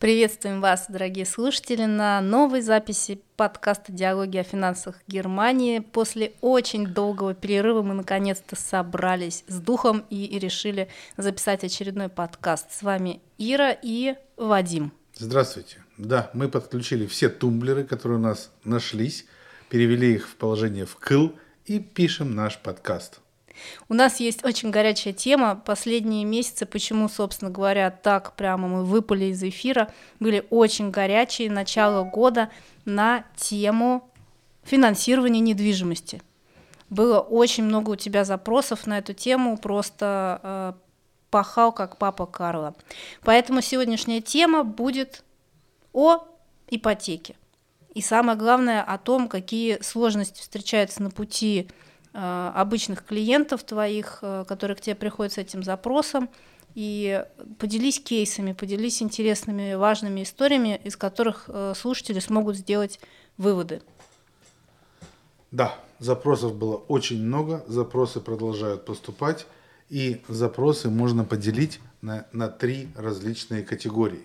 Приветствуем вас, дорогие слушатели, на новой записи подкаста «Диалоги о финансах Германии». После очень долгого перерыва мы наконец-то собрались с духом и решили записать очередной подкаст. С вами Ира и Вадим. Здравствуйте. Да, мы подключили все тумблеры, которые у нас нашлись, перевели их в положение в кыл и пишем наш подкаст. У нас есть очень горячая тема. Последние месяцы, почему, собственно говоря, так прямо мы выпали из эфира, были очень горячие начало года на тему финансирования недвижимости. Было очень много у тебя запросов на эту тему, просто э, пахал как папа Карла. Поэтому сегодняшняя тема будет о ипотеке. И самое главное о том, какие сложности встречаются на пути обычных клиентов твоих, э, которые к тебе приходят с этим запросом, и поделись кейсами, поделись интересными, важными историями, из которых э, слушатели смогут сделать выводы. Да, запросов было очень много, запросы продолжают поступать, и запросы можно поделить на, на три различные категории.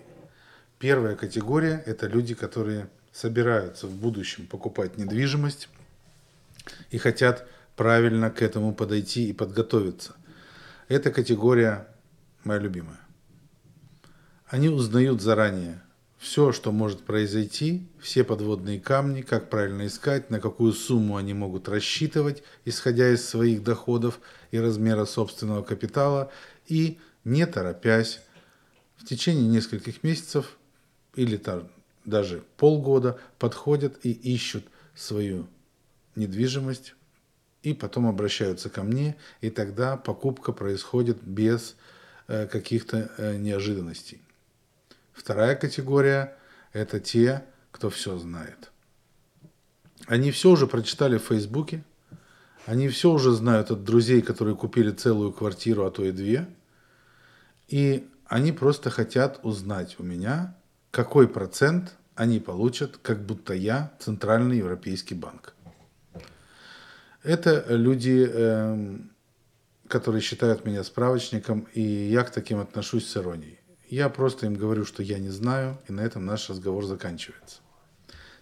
Первая категория – это люди, которые собираются в будущем покупать недвижимость и хотят правильно к этому подойти и подготовиться. Эта категория моя любимая. Они узнают заранее все, что может произойти, все подводные камни, как правильно искать, на какую сумму они могут рассчитывать, исходя из своих доходов и размера собственного капитала, и, не торопясь, в течение нескольких месяцев или даже полгода подходят и ищут свою недвижимость и потом обращаются ко мне, и тогда покупка происходит без э, каких-то э, неожиданностей. Вторая категория – это те, кто все знает. Они все уже прочитали в Фейсбуке, они все уже знают от друзей, которые купили целую квартиру, а то и две, и они просто хотят узнать у меня, какой процент они получат, как будто я Центральный Европейский банк. Это люди, эм, которые считают меня справочником, и я к таким отношусь с иронией. Я просто им говорю, что я не знаю, и на этом наш разговор заканчивается.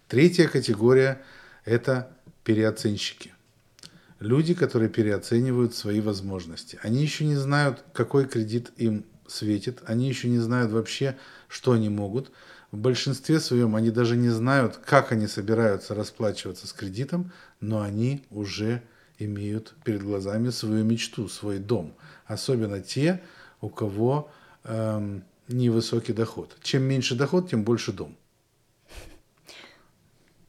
Третья категория – это переоценщики. Люди, которые переоценивают свои возможности. Они еще не знают, какой кредит им светит, они еще не знают вообще, что они могут. В большинстве своем они даже не знают, как они собираются расплачиваться с кредитом, но они уже имеют перед глазами свою мечту, свой дом. Особенно те, у кого эм, невысокий доход. Чем меньше доход, тем больше дом.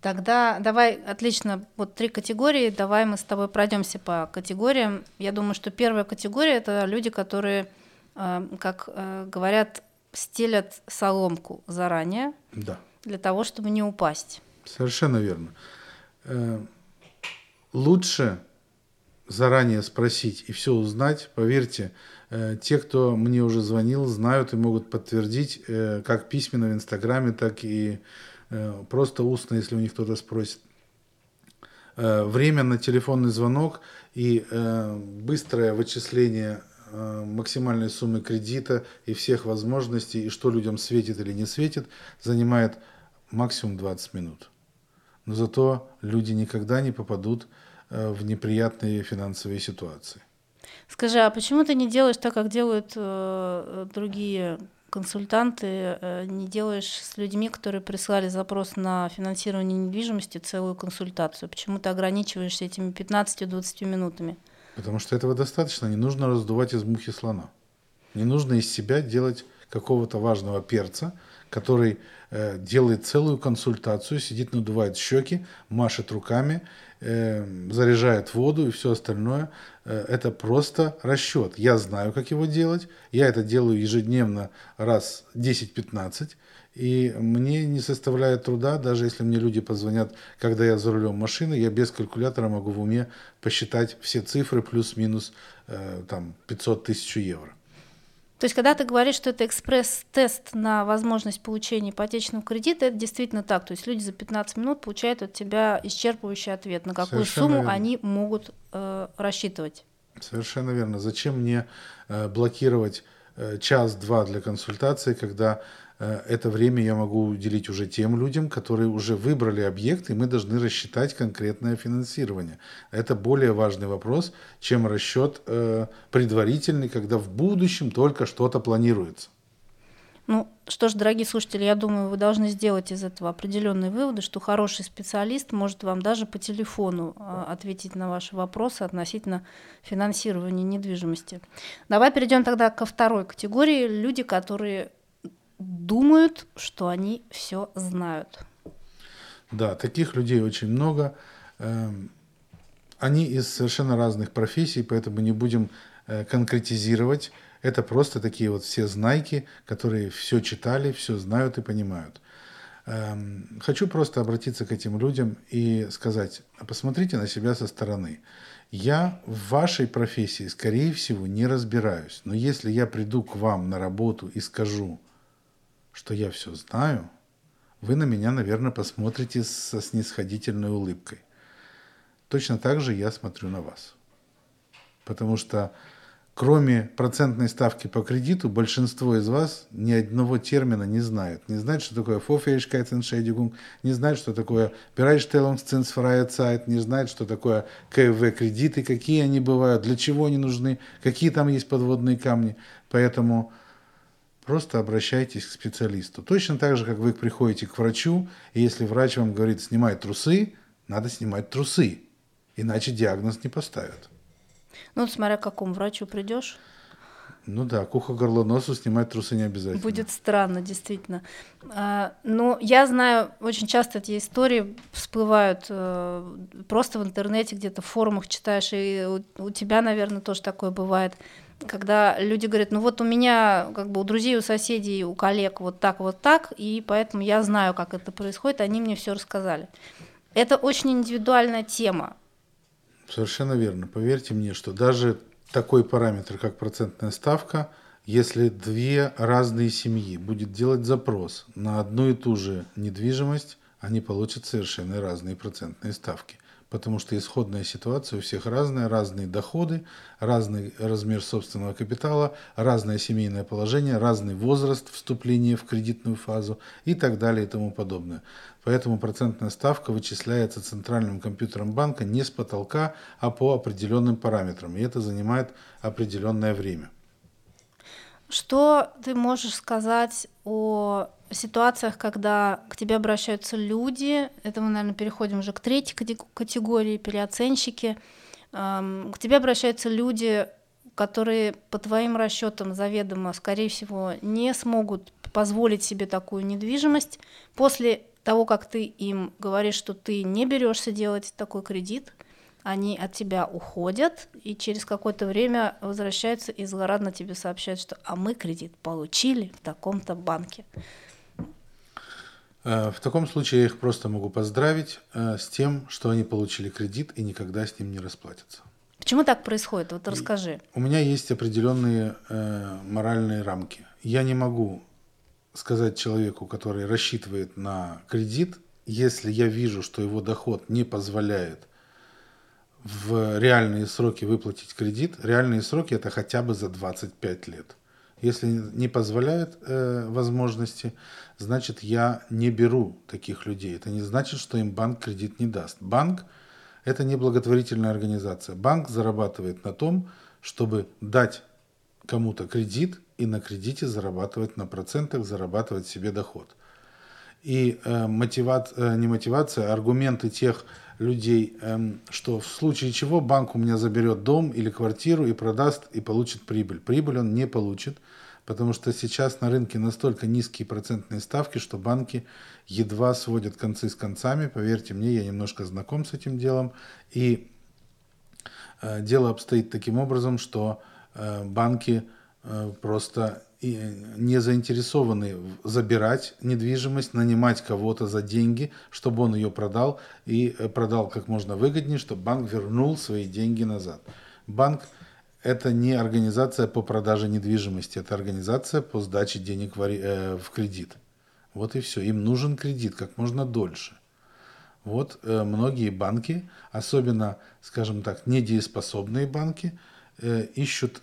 Тогда давай, отлично, вот три категории, давай мы с тобой пройдемся по категориям. Я думаю, что первая категория это люди, которые, э, как э, говорят, стелят соломку заранее да. для того, чтобы не упасть. Совершенно верно. Э, лучше заранее спросить и все узнать. Поверьте, э, те, кто мне уже звонил, знают и могут подтвердить, э, как письменно в Инстаграме, так и просто устно, если у них кто-то спросит. Время на телефонный звонок и быстрое вычисление максимальной суммы кредита и всех возможностей, и что людям светит или не светит, занимает максимум 20 минут. Но зато люди никогда не попадут э, в неприятные финансовые ситуации. Скажи, а почему ты не делаешь так, как делают э, другие консультанты, э, не делаешь с людьми, которые прислали запрос на финансирование недвижимости, целую консультацию? Почему ты ограничиваешься этими 15-20 минутами? Потому что этого достаточно. Не нужно раздувать из мухи слона. Не нужно из себя делать какого-то важного перца, который э, делает целую консультацию, сидит, надувает щеки, машет руками, э, заряжает воду и все остальное. Э, это просто расчет. Я знаю, как его делать. Я это делаю ежедневно раз 10-15. И мне не составляет труда, даже если мне люди позвонят, когда я за рулем машины, я без калькулятора могу в уме посчитать все цифры плюс-минус э, там 500 тысяч евро. То есть, когда ты говоришь, что это экспресс-тест на возможность получения ипотечного кредита, это действительно так. То есть люди за 15 минут получают от тебя исчерпывающий ответ, на какую Совершенно сумму верно. они могут э, рассчитывать. Совершенно верно. Зачем мне э, блокировать час-два для консультации, когда э, это время я могу уделить уже тем людям, которые уже выбрали объект, и мы должны рассчитать конкретное финансирование. Это более важный вопрос, чем расчет э, предварительный, когда в будущем только что-то планируется. Ну, что ж, дорогие слушатели, я думаю, вы должны сделать из этого определенные выводы, что хороший специалист может вам даже по телефону а, ответить на ваши вопросы относительно финансирования недвижимости. Давай перейдем тогда ко второй категории. Люди, которые думают, что они все знают. Да, таких людей очень много. Эм, они из совершенно разных профессий, поэтому не будем конкретизировать. Это просто такие вот все знайки, которые все читали, все знают и понимают. Эм, хочу просто обратиться к этим людям и сказать, посмотрите на себя со стороны. Я в вашей профессии, скорее всего, не разбираюсь, но если я приду к вам на работу и скажу, что я все знаю, вы на меня, наверное, посмотрите со снисходительной улыбкой. Точно так же я смотрю на вас. Потому что Кроме процентной ставки по кредиту, большинство из вас ни одного термина не знают. Не знают, что такое Vorfähigkeitsentschädigung, не знают, что такое Bereitstellungszinsfreie не знают, что такое КФВ-кредиты, какие они бывают, для чего они нужны, какие там есть подводные камни. Поэтому просто обращайтесь к специалисту. Точно так же, как вы приходите к врачу, и если врач вам говорит снимать трусы, надо снимать трусы, иначе диагноз не поставят. Ну, смотря к какому врачу придешь. Ну да, к горло, носу снимать трусы не обязательно. Будет странно, действительно. А, но я знаю, очень часто эти истории всплывают э, просто в интернете, где-то в форумах читаешь, и у тебя, наверное, тоже такое бывает, когда люди говорят, ну вот у меня, как бы у друзей, у соседей, у коллег вот так, вот так, и поэтому я знаю, как это происходит, они мне все рассказали. Это очень индивидуальная тема. Совершенно верно. Поверьте мне, что даже такой параметр, как процентная ставка, если две разные семьи будет делать запрос на одну и ту же недвижимость, они получат совершенно разные процентные ставки потому что исходная ситуация у всех разная, разные доходы, разный размер собственного капитала, разное семейное положение, разный возраст вступления в кредитную фазу и так далее и тому подобное. Поэтому процентная ставка вычисляется центральным компьютером банка не с потолка, а по определенным параметрам, и это занимает определенное время. Что ты можешь сказать о ситуациях, когда к тебе обращаются люди, это мы, наверное, переходим уже к третьей категории, переоценщики, к тебе обращаются люди, которые по твоим расчетам заведомо, скорее всего, не смогут позволить себе такую недвижимость. После того, как ты им говоришь, что ты не берешься делать такой кредит, они от тебя уходят и через какое-то время возвращаются и злорадно тебе сообщают, что а мы кредит получили в таком-то банке. Э, в таком случае я их просто могу поздравить э, с тем, что они получили кредит и никогда с ним не расплатятся. Почему так происходит? Вот расскажи. У меня есть определенные э, моральные рамки. Я не могу сказать человеку, который рассчитывает на кредит, если я вижу, что его доход не позволяет в реальные сроки выплатить кредит, реальные сроки это хотя бы за 25 лет. Если не позволяет э, возможности, значит я не беру таких людей. Это не значит, что им банк кредит не даст. Банк это не благотворительная организация. Банк зарабатывает на том, чтобы дать кому-то кредит и на кредите зарабатывать на процентах, зарабатывать себе доход. И э, мотиват, э, не мотивация, а аргументы тех людей, э, что в случае чего банк у меня заберет дом или квартиру и продаст и получит прибыль. Прибыль он не получит, потому что сейчас на рынке настолько низкие процентные ставки, что банки едва сводят концы с концами. Поверьте мне, я немножко знаком с этим делом. И э, дело обстоит таким образом, что э, банки Э, просто не заинтересованы забирать недвижимость, нанимать кого-то за деньги, чтобы он ее продал и э, продал как можно выгоднее, чтобы банк вернул свои деньги назад. Банк это не организация по продаже недвижимости, это организация по сдаче денег в э, кредит. Вот и все. Им нужен кредит как можно дольше. Вот многие банки, особенно, скажем так, недееспособные банки, ищут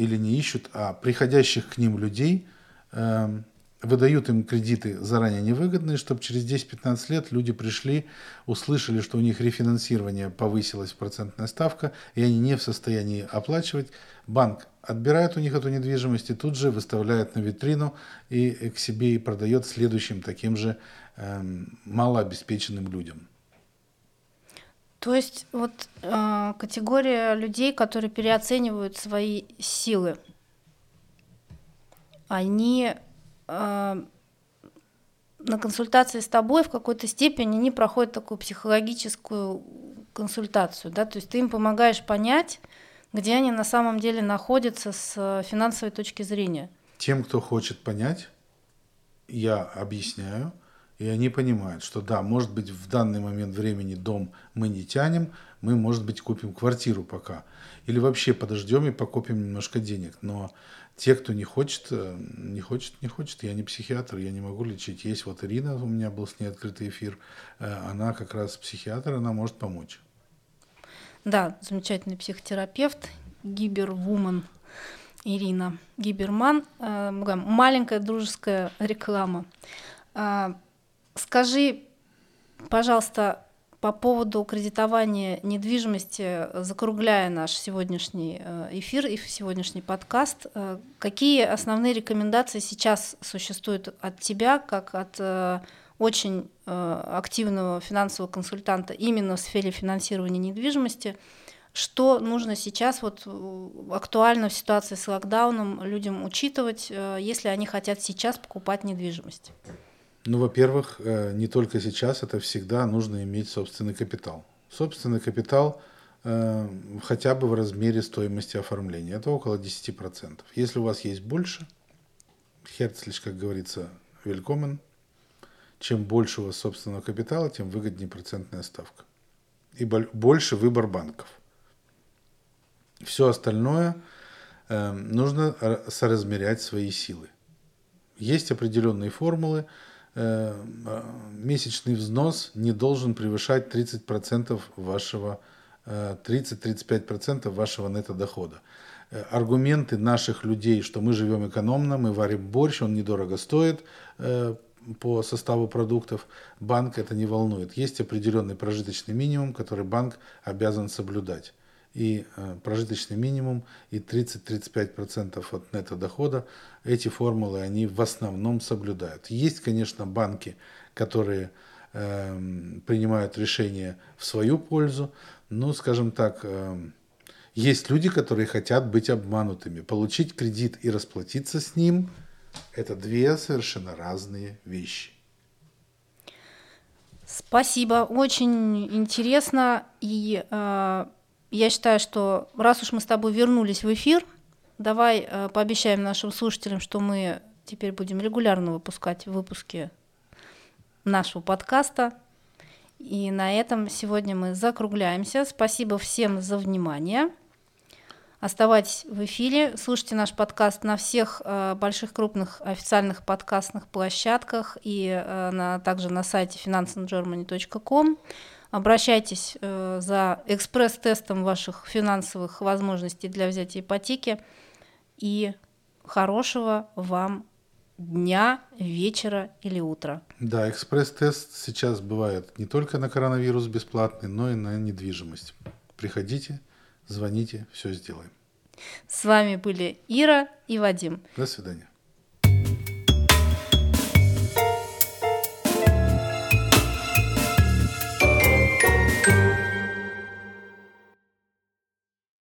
или не ищут, а приходящих к ним людей э, выдают им кредиты заранее невыгодные, чтобы через 10-15 лет люди пришли, услышали, что у них рефинансирование повысилось, процентная ставка, и они не в состоянии оплачивать. Банк отбирает у них эту недвижимость и тут же выставляет на витрину и к себе и продает следующим таким же э, малообеспеченным людям. То есть вот э, категория людей, которые переоценивают свои силы, они э, на консультации с тобой в какой-то степени они проходят такую психологическую консультацию, да, то есть ты им помогаешь понять, где они на самом деле находятся с финансовой точки зрения. Тем, кто хочет понять, я объясняю, и они понимают, что да, может быть, в данный момент времени дом мы не тянем, мы, может быть, купим квартиру пока. Или вообще подождем и покупим немножко денег. Но те, кто не хочет, э, не хочет, не хочет. Я не психиатр, я не могу лечить. Есть вот Ирина, у меня был с ней открытый эфир. Э, она как раз психиатр, она может помочь. Да, замечательный психотерапевт, гибервумен Ирина Гиберман. Э, маленькая дружеская реклама. Скажи, пожалуйста, по поводу кредитования недвижимости, закругляя наш сегодняшний э, эфир и сегодняшний подкаст, э, какие основные рекомендации сейчас существуют от тебя, как от э, очень активного финансового консультанта именно в сфере финансирования недвижимости? Что нужно сейчас, вот актуально в ситуации с локдауном, людям учитывать, если они хотят сейчас покупать недвижимость? Ну, во-первых, э, не только сейчас, это всегда нужно иметь собственный капитал. Собственный капитал э, хотя бы в размере стоимости оформления. Это около 10%. Если у вас есть больше, Херцлич, как говорится, велькомен. Чем больше у вас собственного капитала, тем выгоднее процентная ставка. И больше выбор банков. Все остальное э, нужно соразмерять свои силы. Есть определенные формулы, месячный взнос не должен превышать 30% вашего 30-35% э, вашего нетто-дохода. Э, аргументы наших людей, что мы живем экономно, мы варим борщ, он недорого стоит по составу продуктов, банк это не волнует. Есть определенный прожиточный минимум, который банк обязан соблюдать и э, прожиточный минимум, и 30-35% от нетто дохода, эти формулы они в основном соблюдают. Есть, конечно, банки, которые э, принимают решения в свою пользу, но, скажем так, э, есть люди, которые хотят быть обманутыми. Получить кредит и расплатиться с ним – это две совершенно разные вещи. Спасибо, очень интересно и э, я считаю, что раз уж мы с тобой вернулись в эфир, давай э, пообещаем нашим слушателям, что мы теперь будем регулярно выпускать выпуски нашего подкаста. И на этом сегодня мы закругляемся. Спасибо всем за внимание. Оставайтесь в эфире, слушайте наш подкаст на всех э, больших крупных официальных подкастных площадках и э, на, также на сайте financeandgermany.com. Обращайтесь э, за экспресс-тестом ваших финансовых возможностей для взятия ипотеки. И хорошего вам дня, вечера или утра. Да, экспресс-тест сейчас бывает не только на коронавирус бесплатный, но и на недвижимость. Приходите, звоните, все сделаем. С вами были Ира и Вадим. До свидания.